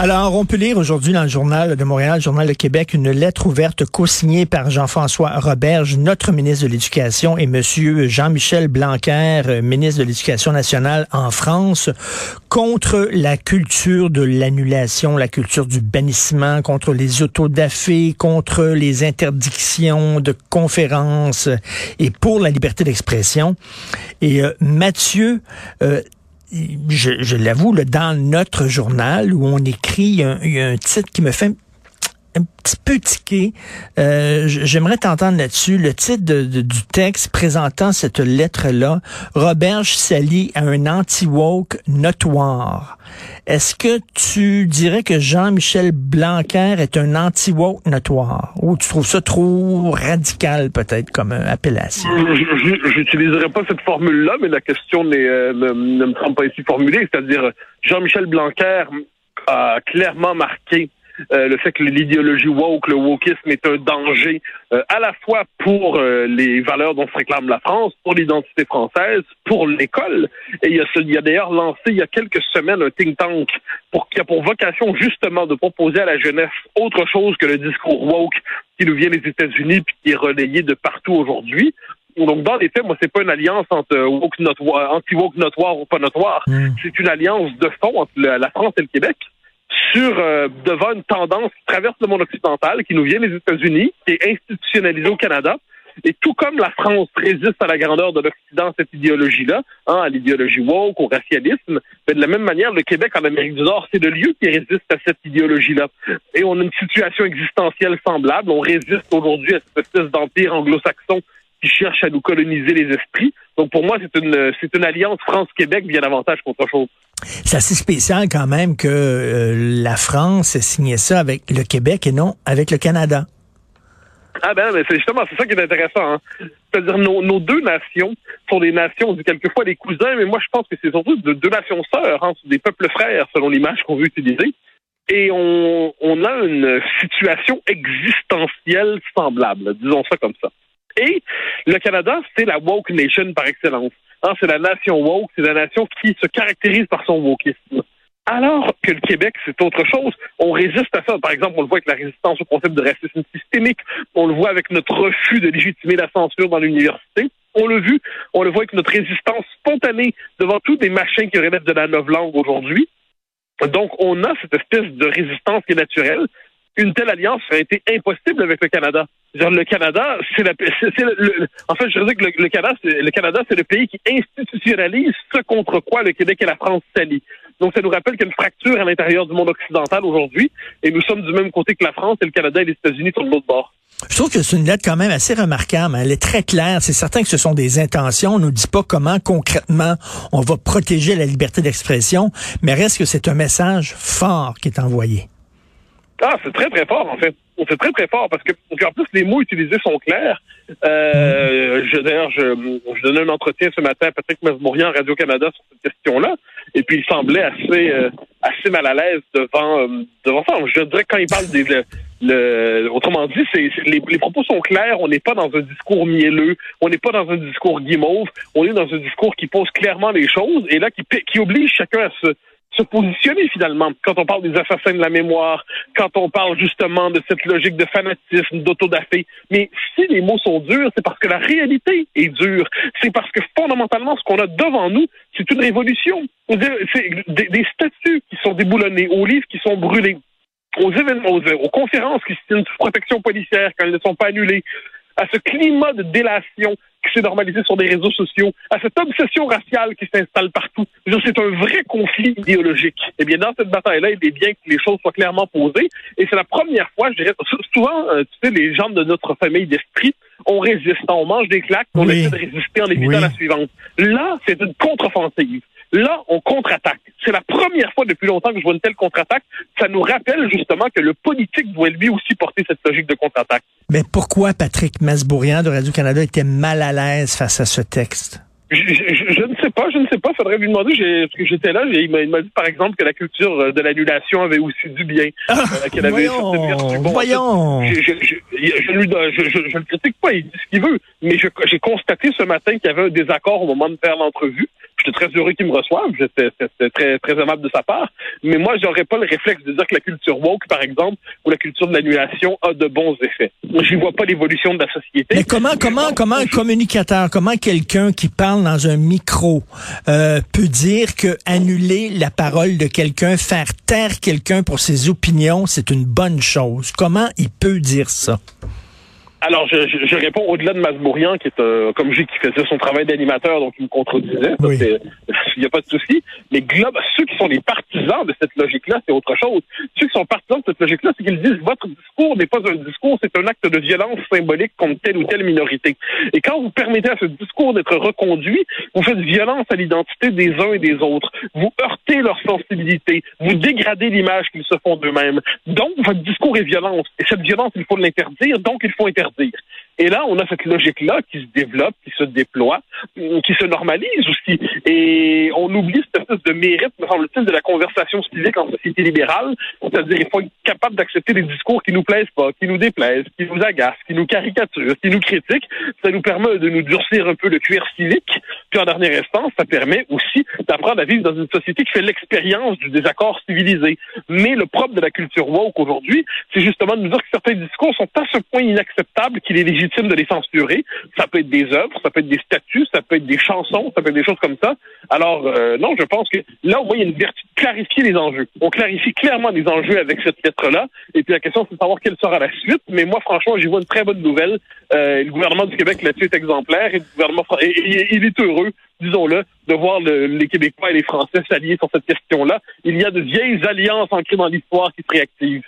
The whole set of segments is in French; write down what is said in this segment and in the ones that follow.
Alors, on peut lire aujourd'hui dans le Journal de Montréal, le Journal de Québec, une lettre ouverte co-signée par Jean-François Roberge, notre ministre de l'Éducation, et Monsieur Jean-Michel Blanquer, ministre de l'Éducation nationale en France, contre la culture de l'annulation, la culture du bannissement, contre les autodafés, contre les interdictions de conférences et pour la liberté d'expression. Et euh, Mathieu, euh, je, je l'avoue, dans notre journal où on écrit, un, il y, a un titre qui me fait un petit peu tiqué. Euh, J'aimerais t'entendre là-dessus. Le titre du texte présentant cette lettre-là, Roberge s'allie à un anti-woke notoire. Est-ce que tu dirais que Jean-Michel Blanquer est un anti-woke notoire? Ou tu trouves ça trop radical, peut-être, comme appellation? J'utiliserai pas cette formule-là, mais la question euh, ne, ne me semble pas ici formulée. C'est-à-dire, Jean-Michel Blanquer a clairement marqué euh, le fait que l'idéologie woke, le wokisme est un danger euh, à la fois pour euh, les valeurs dont se réclame la France, pour l'identité française, pour l'école. Et il y a, il y a d'ailleurs lancé il y a quelques semaines un think tank pour, qui a pour vocation justement de proposer à la jeunesse autre chose que le discours woke qui nous vient des États-Unis puis qui est relayé de partout aujourd'hui. Donc, dans les faits, moi, c'est pas une alliance entre woke notoire, anti-woke notoire ou pas notoire. Mm. C'est une alliance de fond entre la France et le Québec sur euh, devant une tendance qui traverse le monde occidental, qui nous vient des États-Unis, qui est institutionnalisée au Canada. Et tout comme la France résiste à la grandeur de l'Occident, cette idéologie-là, hein, à l'idéologie woke, au racialisme, mais de la même manière, le Québec en Amérique du Nord, c'est le lieu qui résiste à cette idéologie-là. Et on a une situation existentielle semblable. On résiste aujourd'hui à cette espèce d'empire anglo-saxon qui cherche à nous coloniser les esprits. Donc pour moi, c'est une c'est une alliance France-Québec bien davantage qu'autre chose. C'est assez spécial quand même que euh, la France ait signé ça avec le Québec et non avec le Canada. Ah ben, mais c'est justement c'est ça qui est intéressant. Hein. C'est-à-dire nos, nos, deux nations sont des nations, on dit quelquefois des cousins, mais moi je pense que c'est surtout de, deux nations sœurs, hein, des peuples frères selon l'image qu'on veut utiliser. Et on, on a une situation existentielle semblable, disons ça comme ça. Et le Canada, c'est la woke nation par excellence. Hein, c'est la nation woke, c'est la nation qui se caractérise par son wokisme. Alors que le Québec, c'est autre chose. On résiste à ça. Par exemple, on le voit avec la résistance au concept de racisme systémique. On le voit avec notre refus de légitimer la censure dans l'université. On l'a vu. On le voit avec notre résistance spontanée devant tous des machins qui relèvent de la langue aujourd'hui. Donc, on a cette espèce de résistance qui est naturelle une telle alliance aurait été impossible avec le Canada. Le Canada, c'est la, c'est le, en fait, je veux dire que le, le Canada, c'est, le Canada, c'est le pays qui institutionnalise ce contre quoi le Québec et la France s'allient. Donc, ça nous rappelle qu'il y a une fracture à l'intérieur du monde occidental aujourd'hui, et nous sommes du même côté que la France et le Canada et les États-Unis sur l'autre bord. Je trouve que c'est une lettre quand même assez remarquable. Elle est très claire. C'est certain que ce sont des intentions. On nous dit pas comment concrètement on va protéger la liberté d'expression, mais reste que c'est un message fort qui est envoyé. Ah, c'est très, très fort, en fait. C'est très, très fort parce que, en plus, les mots utilisés sont clairs. Euh, je, D'ailleurs, je, je donnais un entretien ce matin à Patrick Masbourian à Radio-Canada sur cette question-là. Et puis, il semblait assez, euh, assez mal à l'aise devant, euh, devant ça. Je dirais quand il parle des. Le, le, autrement dit, c'est, les, les, propos sont clairs. On n'est pas dans un discours mielleux. On n'est pas dans un discours guimauve. On est dans un discours qui pose clairement les choses et là qui, qui oblige chacun à se se positionner finalement quand on parle des assassins de la mémoire, quand on parle justement de cette logique de fanatisme, d'autodafé. Mais si les mots sont durs, c'est parce que la réalité est dure. C'est parce que fondamentalement, ce qu'on a devant nous, c'est une révolution. C'est des, des statues qui sont déboulonnés, aux livres qui sont brûlés, aux événements, aux, aux conférences qui sont une protection policière quand elles ne sont pas annulées, à ce climat de délation qui s'est normalisé sur des réseaux sociaux, à cette obsession raciale qui s'installe partout. C'est un vrai conflit idéologique. Eh bien, dans cette bataille-là, il est bien que les choses soient clairement posées. Et c'est la première fois, je dirais, souvent, euh, tu sais, les gens de notre famille d'esprit, on résiste, on mange des claques, on essaie de résister en évitant la suivante. Là, c'est une contre-offensive. Là, on contre-attaque. C'est la première fois depuis longtemps que je vois une telle contre-attaque. Ça nous rappelle justement que le politique doit lui aussi porter cette logique de contre-attaque. Mais pourquoi Patrick Masbourian de Radio-Canada était mal à l'aise face à ce texte? Je, je- je ne sais pas, je ne sais pas. Faudrait lui demander. J'étais là. Il m'a dit, par exemple, que la culture euh, de l'annulation avait aussi du bien. euh, qu'elle avait voyons. Bon. Je, je, le critique pas, il dit ce qu'il veut, mais j'ai constaté ce matin qu'il y avait un désaccord au moment de faire l'entrevue. J'étais très heureux qu'il me reçoive, c'était très, très aimable de sa part, mais moi, j'aurais pas le réflexe de dire que la culture woke, par exemple, ou la culture de l'annulation a de bons effets. Je vois pas l'évolution de la société. Mais comment, comment, comment un communicateur, comment quelqu'un qui parle dans un micro euh, peut dire que annuler la parole de quelqu'un, faire taire quelqu'un pour ses opinions, c'est une bonne chose? Comment il peut dire ça? Alors, je, je, je réponds au-delà de Masbourian, qui est, euh, comme j'ai, qui faisait son travail d'animateur, donc il me contredisait. Ça, Oui. Il n'y a pas de souci. Mais globe, ceux qui sont les partisans de cette logique-là, c'est autre chose. Ceux qui sont partisans de cette logique-là, c'est qu'ils disent votre discours n'est pas un discours, c'est un acte de violence symbolique contre telle ou telle minorité. Et quand vous permettez à ce discours d'être reconduit, vous faites violence à l'identité des uns et des autres. Vous heurtez leur sensibilité. Vous dégradez l'image qu'ils se font d'eux-mêmes. Donc, votre discours est violence. Et cette violence, il faut l'interdire, donc il faut interdire. interdire Et là, on a cette logique-là qui se développe, qui se déploie, hum, qui se normalise aussi. Et on oublie cette espèce de mérite, me semble-t-il, de la conversation civique en société libérale. C'est-à-dire, il faut être capable d'accepter des discours qui nous plaisent pas, qui nous déplaisent, qui nous agacent, qui nous caricaturent, qui nous critiquent. Ça nous permet de nous durcir un peu le cuir civique. Puis en dernière instance, ça permet aussi d'apprendre à vivre dans une société qui fait l'expérience du désaccord civilisé. Mais le propre de la culture woke aujourd'hui, c'est justement de nous dire que certains discours sont à ce point inacceptables qu'il est légitime de les censurer. Ça peut être des œuvres, ça peut être des statuts, ça peut être des chansons, ça peut être des choses comme ça. Alors, euh, non, je pense que là, au moins, il y a une vertu de clarifier les enjeux. On clarifie clairement les enjeux avec cette lettre-là. Et puis la question, c'est de savoir quelle sera la suite. Mais moi, franchement, j'y vois une très bonne nouvelle. Euh, le gouvernement du Québec là-dessus est exemplaire et le gouvernement il est heureux, disons-le, de voir le- les Québécois et les Français s'allier sur cette question-là. Il y a de vieilles alliances ancrées dans l'histoire qui se réactivent.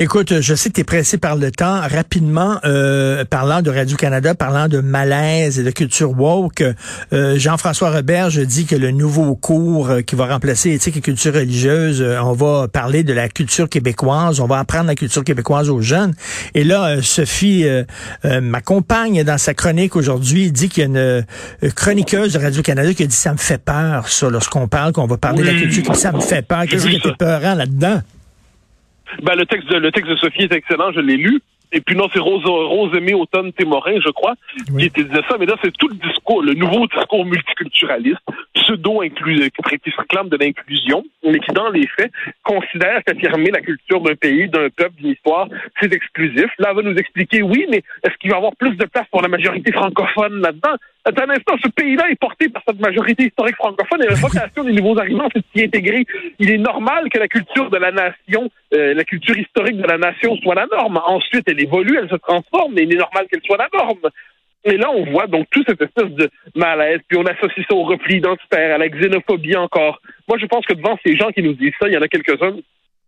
Écoute, je sais que tu es pressé par le temps. Rapidement, euh, parlant de Radio-Canada, parlant de malaise et de culture woke, euh, Jean-François Roberge dit que le nouveau cours euh, qui va remplacer éthique et culture religieuse, euh, on va parler de la culture québécoise, on va apprendre la culture québécoise aux jeunes. Et là, euh, Sophie, ma compagne, dans sa chronique aujourd'hui, dit qu'il y a une chroniqueuse de Radio-Canada qui a dit ça me fait peur, ça, lorsqu'on parle, qu'on va parler de la culture, ça me fait peur, qui qu'il ça. était peurant là-dedans. Ben, le texte de, le texte de Sophie est excellent, je l'ai lu. Et puis non, c'est Rose, Rose Aimée Automne Témorin, je crois, Oui. qui était disait ça. Mais là, c'est tout le discours, le nouveau discours multiculturaliste, pseudo-inclusif, qui se réclame de l'inclusion, mais qui, dans les faits, considère qu'affirmer la culture d'un pays, d'un peuple, d'une histoire, c'est exclusif. Là, elle va nous expliquer, oui, mais est-ce qu'il va y avoir plus de place pour la majorité francophone là-dedans? Un instant, ce pays-là est porté par cette majorité historique francophone et la vocation des nouveaux arrivants, c'est de s'y intégrer. Il est normal que la culture de la nation, euh, la culture historique de la nation soit la norme. Ensuite, elle évolue, elle se transforme, mais il est normal qu'elle soit la norme. Et là, on voit donc toute cette espèce de malaise, puis on associe ça au repli identitaire, à la xénophobie encore. Moi, je pense que devant ces gens qui nous disent ça, il y en a quelques-uns,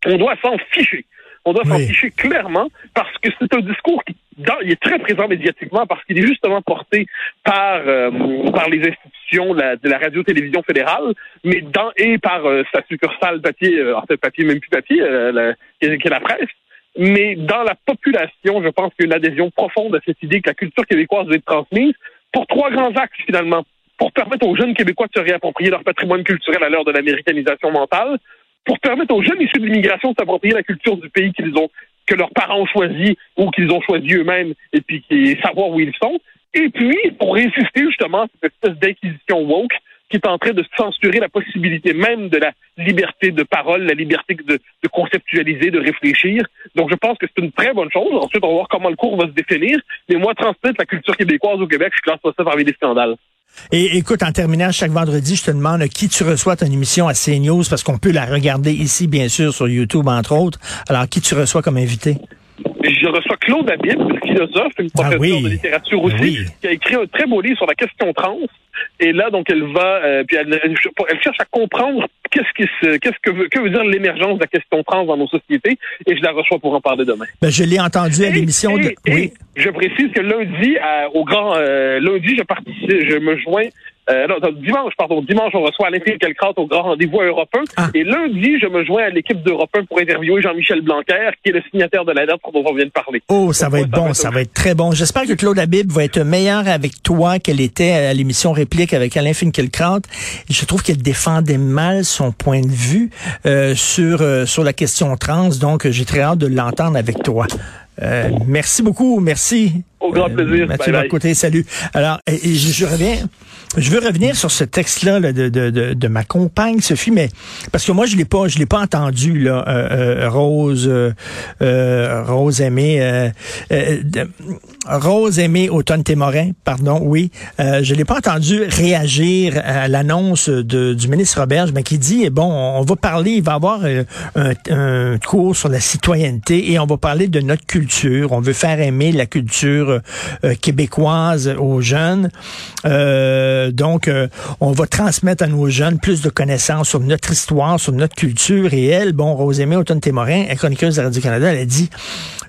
on doit s'en ficher. On doit s'en Oui. ficher clairement parce que c'est un discours qui dans- il est très présent médiatiquement parce qu'il est justement porté par euh, par les institutions la- de la radio-télévision fédérale, mais dans et par euh, sa succursale papier, euh, en fait papier même plus papier, euh, la- qui est qui est la presse. Mais dans la population, je pense qu'il y a une adhésion profonde à cette idée que la culture québécoise doit être transmise pour trois grands axes finalement. Pour permettre aux jeunes Québécois de se réapproprier leur patrimoine culturel à l'heure de l'américanisation mentale, pour permettre aux jeunes issus de l'immigration de s'approprier la culture du pays qu'ils ont, que leurs parents ont choisi ou qu'ils ont choisi eux-mêmes, et puis qui savoir où ils sont. Et puis, pour résister justement à cette espèce d'inquisition woke qui est en train de censurer la possibilité même de la liberté de parole, la liberté de, de conceptualiser, de réfléchir. Donc, je pense que c'est une très bonne chose. Ensuite, on va voir comment le cours va se définir. Mais moi, transmettre la culture québécoise au Québec, je classe ça parmi les scandales. Et écoute, en terminant, chaque vendredi, je te demande qui tu reçois ton émission à CNews, parce qu'on peut la regarder ici, bien sûr, sur YouTube, entre autres. Alors, qui tu reçois comme invité? Je reçois Claude Habib, philosophe, une Ah professeure oui. de littérature aussi, Oui. qui a écrit un très beau livre sur la question trans. Et là, donc, elle va, euh, puis elle, elle- elle cherche à comprendre qu'est-ce qui se, qu'est-ce que veut, que veut dire l'émergence de la question trans dans nos sociétés. Et je la reçois pour en parler demain. Ben, je l'ai entendu à l'émission de... et Oui. je précise que lundi, à- au grand euh, lundi, je participe, je me joins Euh, non, dimanche, pardon, dimanche, on reçoit Alain Finkielkraut au grand rendez-vous 1. Ah. Et lundi, je me joins à l'équipe d'Europe 1 pour interviewer Jean-Michel Blanquer, qui est le signataire de la lettre dont on vient de parler. Oh, ça va être bon, ça va être très bon. J'espère que Claude Habib va être meilleur avec toi qu'elle était à l'émission Réplique avec Alain Finkielkraut. Je trouve qu'elle défendait mal son point de vue euh, sur euh, sur la question trans, donc j'ai très hâte de l'entendre avec toi. Euh, merci beaucoup, merci. Au grand plaisir. Mathieu Bye bye. Bocoté, salut. Alors, je, je reviens. Je veux revenir sur ce texte-là là, de, de, de, de ma compagne Sophie, mais parce que moi je l'ai pas, je l'ai pas entendu là, euh, euh, Rose, euh, euh, Rose aimée, euh, euh, de- Rose aimée Automne Témorin, pardon, oui, euh, je l'ai pas entendu réagir à l'annonce de, du ministre Roberge, mais qui dit bon, on va parler, il va y avoir euh, un, un cours sur la citoyenneté et on va parler de notre culture, on veut faire aimer la culture euh, québécoise aux jeunes. Euh, donc, euh, on va transmettre à nos jeunes plus de connaissances sur notre histoire, sur notre culture. Et elle, bon, Rosémée Automne-Témorin, chroniqueuse de Radio-Canada, elle a dit,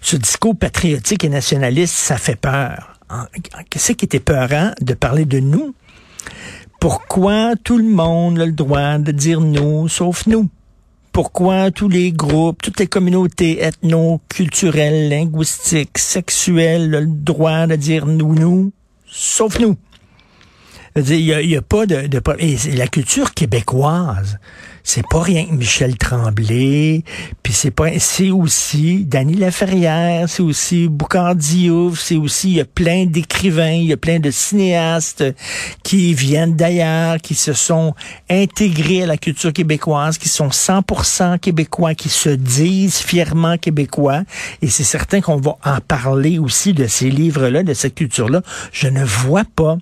ce discours patriotique et nationaliste, ça fait peur. Qu'est-ce qui était peurant de parler de nous? Pourquoi tout le monde a le droit de dire nous, sauf nous? Pourquoi tous les groupes, toutes les communautés ethno-culturelles, linguistiques, sexuelles ont le droit de dire nous, nous, sauf nous? Il a, y a pas de, de et la culture québécoise. C'est pas rien que Michel Tremblay, puis c'est pas c'est aussi Dany Laferrière, c'est aussi Boucard Diouf, c'est aussi il y a plein d'écrivains, il y a plein de cinéastes qui viennent d'ailleurs, qui se sont intégrés à la culture québécoise, qui sont 100% québécois, qui se disent fièrement québécois et c'est certain qu'on va en parler aussi de ces livres-là, de cette culture-là. Je ne vois pas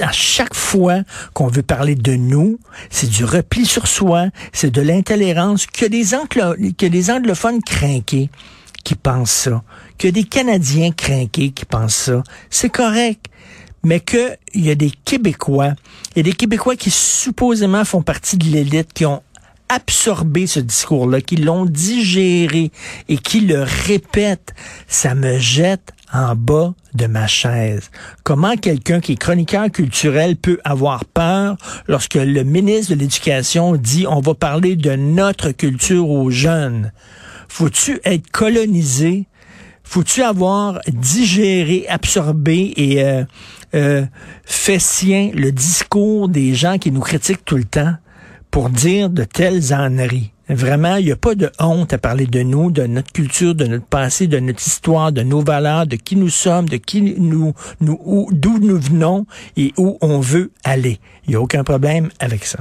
à chaque fois qu'on veut parler de nous, c'est du repli sur soi, c'est de l'intolérance, que des, anglo que des anglophones crinqués qui pensent ça, que des Canadiens crinqués qui pensent ça. C'est correct. Mais qu'il y a des Québécois, il des Québécois qui supposément font partie de l'élite, qui ont absorbé ce discours-là, qui l'ont digéré et qui le répètent, ça me jette en bas de ma chaise. Comment quelqu'un qui est chroniqueur culturel peut avoir peur lorsque le ministre de l'Éducation dit on va parler de notre culture aux jeunes? Faut-tu être colonisé? Faut-tu avoir digéré, absorbé et euh, euh, fait sien le discours des gens qui nous critiquent tout le temps pour dire de telles âneries? Vraiment, il n'y a pas de honte à parler de nous, de notre culture, de notre passé, de notre histoire, de nos valeurs, de qui nous sommes, de qui nous, nous où- d'où nous venons et où on veut aller. Il n'y a aucun problème avec ça.